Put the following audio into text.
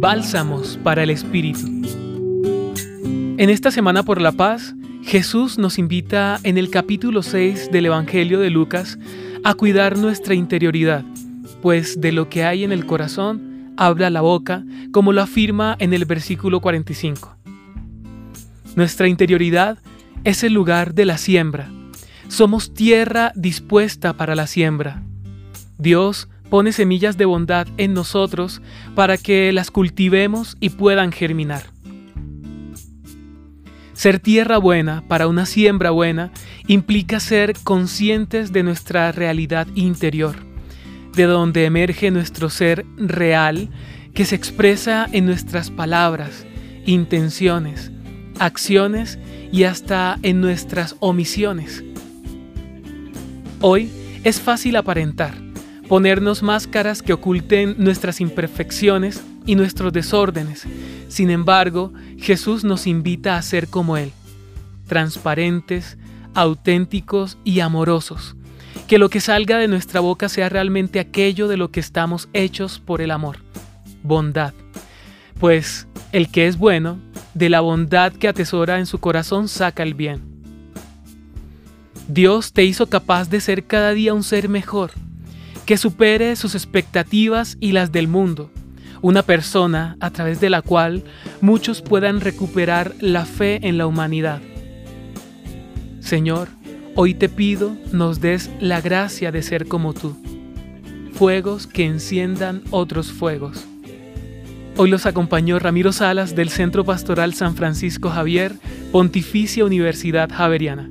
Bálsamos para el Espíritu. En esta Semana por la Paz, Jesús nos invita en el capítulo 6 del Evangelio de Lucas a cuidar nuestra interioridad, pues de lo que hay en el corazón habla la boca, como lo afirma en el versículo 45. Nuestra interioridad es el lugar de la siembra. Somos tierra dispuesta para la siembra. Dios pone semillas de bondad en nosotros para que las cultivemos y puedan germinar. Ser tierra buena para una siembra buena implica ser conscientes de nuestra realidad interior, de donde emerge nuestro ser real que se expresa en nuestras palabras, intenciones, acciones y hasta en nuestras omisiones. Hoy es fácil aparentar, ponernos máscaras que oculten nuestras imperfecciones y nuestros desórdenes. Sin embargo, Jesús nos invita a ser como Él, transparentes, auténticos y amorosos. Que lo que salga de nuestra boca sea realmente aquello de lo que estamos hechos por el amor, bondad. Pues el que es bueno, de la bondad que atesora en su corazón saca el bien. Dios te hizo capaz de ser cada día un ser mejor que supere sus expectativas y las del mundo, una persona a través de la cual muchos puedan recuperar la fe en la humanidad. Señor, hoy te pido nos des la gracia de ser como tú, fuegos que enciendan otros fuegos. Hoy los acompañó Ramiro Salas del Centro Pastoral San Francisco Javier, Pontificia Universidad Javeriana.